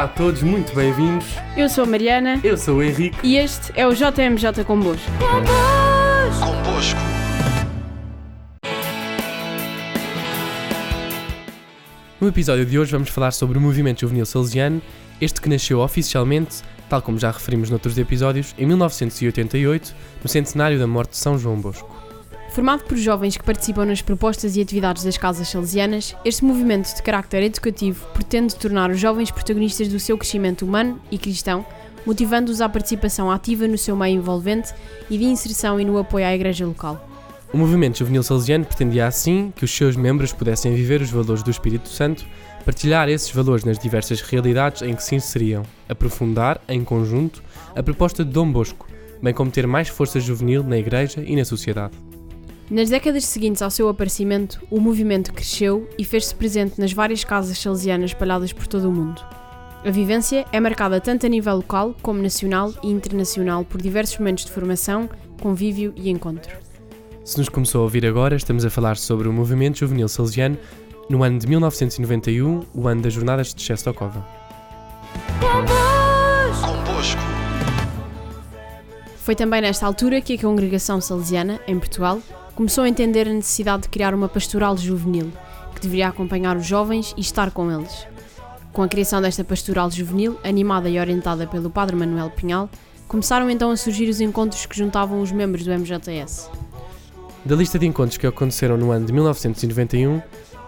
Olá a todos, muito bem-vindos. Eu sou a Mariana Eu sou o Henrique. e este é o JMJ Convosco. Convosco. No episódio de hoje vamos falar sobre o movimento juvenil salesiano, este que nasceu oficialmente, tal como já referimos noutros episódios, em 1988, no centenário da morte de São João Bosco. Formado por jovens que participam nas propostas e atividades das casas salesianas, este movimento de carácter educativo pretende tornar os jovens protagonistas do seu crescimento humano e cristão, motivando-os à participação ativa no seu meio envolvente e de inserção e no apoio à igreja local. O movimento juvenil salesiano pretendia assim que os seus membros pudessem viver os valores do Espírito Santo, partilhar esses valores nas diversas realidades em que se inseriam, aprofundar, em conjunto, a proposta de Dom Bosco, bem como ter mais força juvenil na igreja e na sociedade. Nas décadas seguintes ao seu aparecimento, o movimento cresceu e fez-se presente nas várias casas salesianas espalhadas por todo o mundo. A vivência é marcada tanto a nível local como nacional e internacional por diversos momentos de formação, convívio e encontro. Se nos começou a ouvir agora, estamos a falar sobre o movimento juvenil salesiano no ano de 1991, o ano das Jornadas de. Convosco. Foi também nesta altura que a congregação salesiana, em Portugal, começou a entender a necessidade de criar uma pastoral juvenil, que deveria acompanhar os jovens e estar com eles. Com a criação desta pastoral juvenil, animada e orientada pelo Padre Manuel Pinhal, começaram então a surgir os encontros que juntavam os membros do MJS. Da lista de encontros que aconteceram no ano de 1991,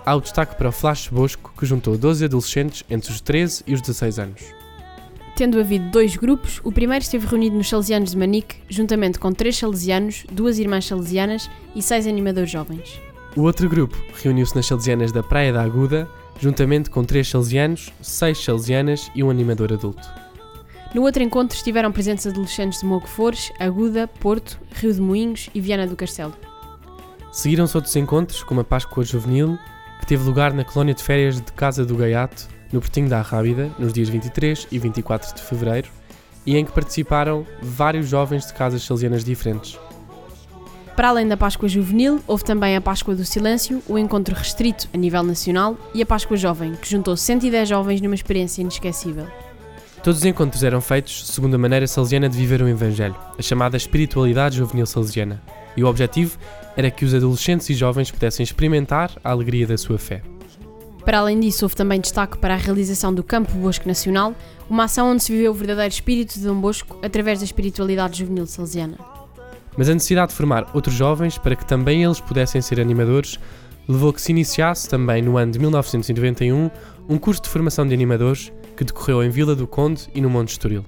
há o destaque para o Flash Bosco, que juntou 12 adolescentes entre os 13 e os 16 anos. Tendo havido dois grupos, o primeiro esteve reunido nos Salesianos de Manique, juntamente com três salesianos, duas irmãs salesianas e seis animadores jovens. O outro grupo reuniu-se nas Salesianas da Praia da Aguda, juntamente com três salesianos, seis salesianas e um animador adulto. No outro encontro estiveram presentes adolescentes de Mocoforres, Aguda, Porto, Rio de Moinhos e Viana do Castelo. Seguiram-se outros encontros, como a Páscoa Juvenil, que teve lugar na colónia de férias de Casa do Gaiato, no Portinho da Arrábida, nos dias 23 e 24 de fevereiro, e em que participaram vários jovens de casas salesianas diferentes. Para além da Páscoa Juvenil, houve também a Páscoa do Silêncio, o encontro restrito a nível nacional, e a Páscoa Jovem, que juntou 110 jovens numa experiência inesquecível. Todos os encontros eram feitos segundo a maneira salesiana de viver o Evangelho, a chamada espiritualidade juvenil salesiana, e o objetivo era que os adolescentes e jovens pudessem experimentar a alegria da sua fé. Para além disso, houve também destaque para a realização do Campo Bosco Nacional, uma ação onde se viveu o verdadeiro espírito de Dom Bosco através da espiritualidade juvenil salesiana. Mas a necessidade de formar outros jovens para que também eles pudessem ser animadores levou que se iniciasse também no ano de 1991 um curso de formação de animadores que decorreu em Vila do Conde e no Monte Estoril.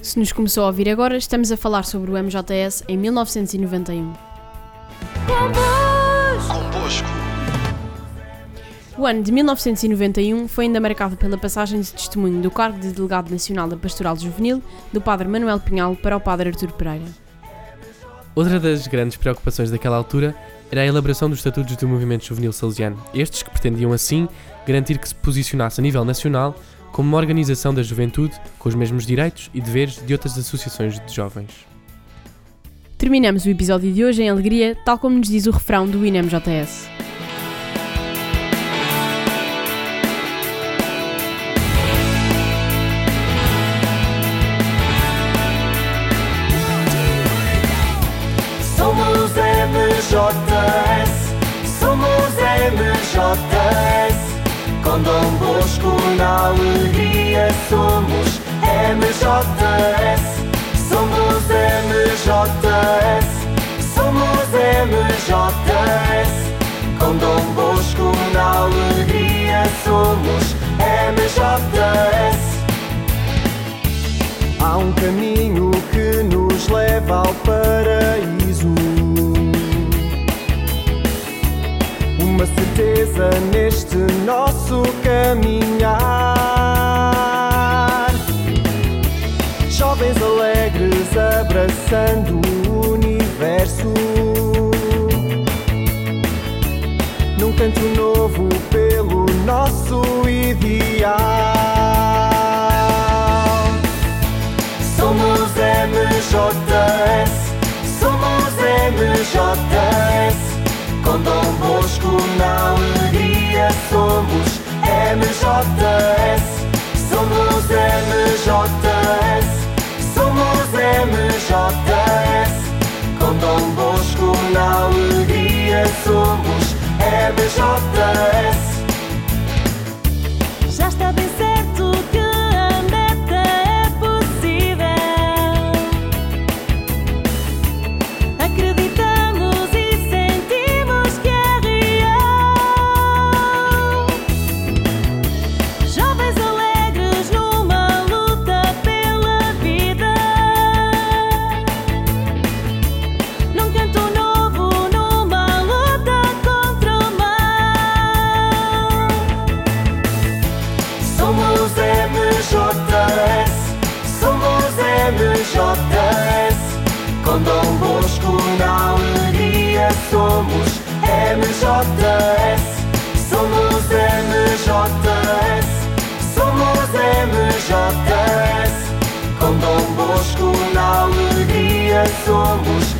Se nos começou a ouvir agora, estamos a falar sobre o MJS em 1991. O ano de 1991 foi ainda marcado pela passagem de testemunho do cargo de Delegado Nacional da Pastoral Juvenil do Padre Manuel Pinhal para o Padre Artur Pereira. Outra das grandes preocupações daquela altura era a elaboração dos estatutos do movimento juvenil salesiano, estes que pretendiam assim garantir que se posicionasse a nível nacional como uma organização da juventude com os mesmos direitos e deveres de outras associações de jovens. Terminamos o episódio de hoje em alegria, tal como nos diz o refrão do INEMJS. MJS, com Dom Bosco na alegria somos MJS, somos MJS, somos MJS, com Dom Bosco na alegria somos MJS. Há um caminho que nos leva ao paraíso. Certeza neste nosso caminhar. Jovens alegres abraçando o universo. Num canto novo pelo nosso ideal. Dom Bosco, na alegria somos MJS. Somos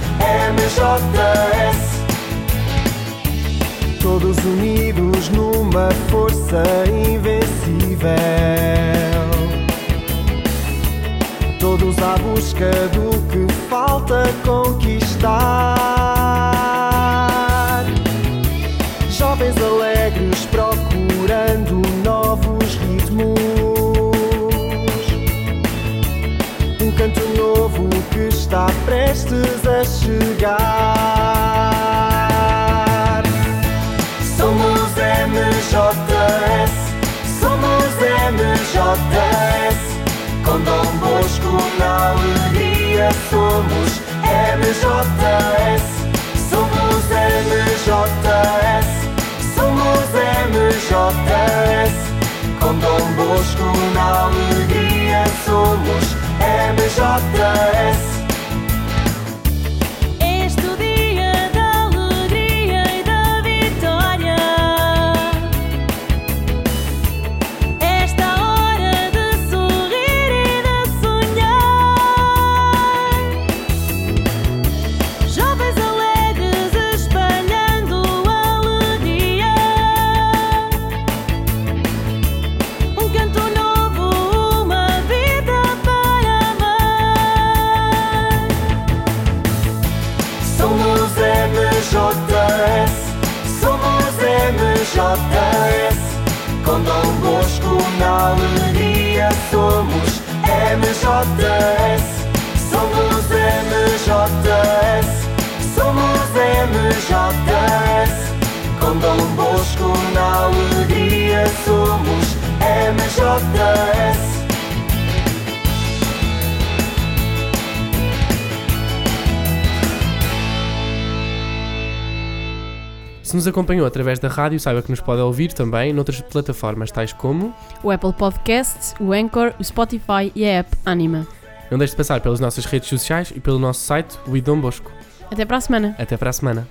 MJS. Todos unidos numa força invencível. Todos à busca do que falta conquistar. Está prestes a chegar. Somos MJS, somos MJS. Com Dom Bosco na alegria somos MJS, somos MJS, somos MJS. Com Dom Bosco na alegria somos MJS. MJS. Bosco na alegria somos MJS, somos MJS, somos MJS. Bosco na alegria somos MJS. Se nos acompanhou através da rádio, saiba que nos pode ouvir também noutras plataformas, tais como. O Apple Podcasts, o Anchor, o Spotify e a app Anima. Não deixe de passar pelas nossas redes sociais e pelo nosso site, o Idom Bosco. Até para a semana! Até para a semana.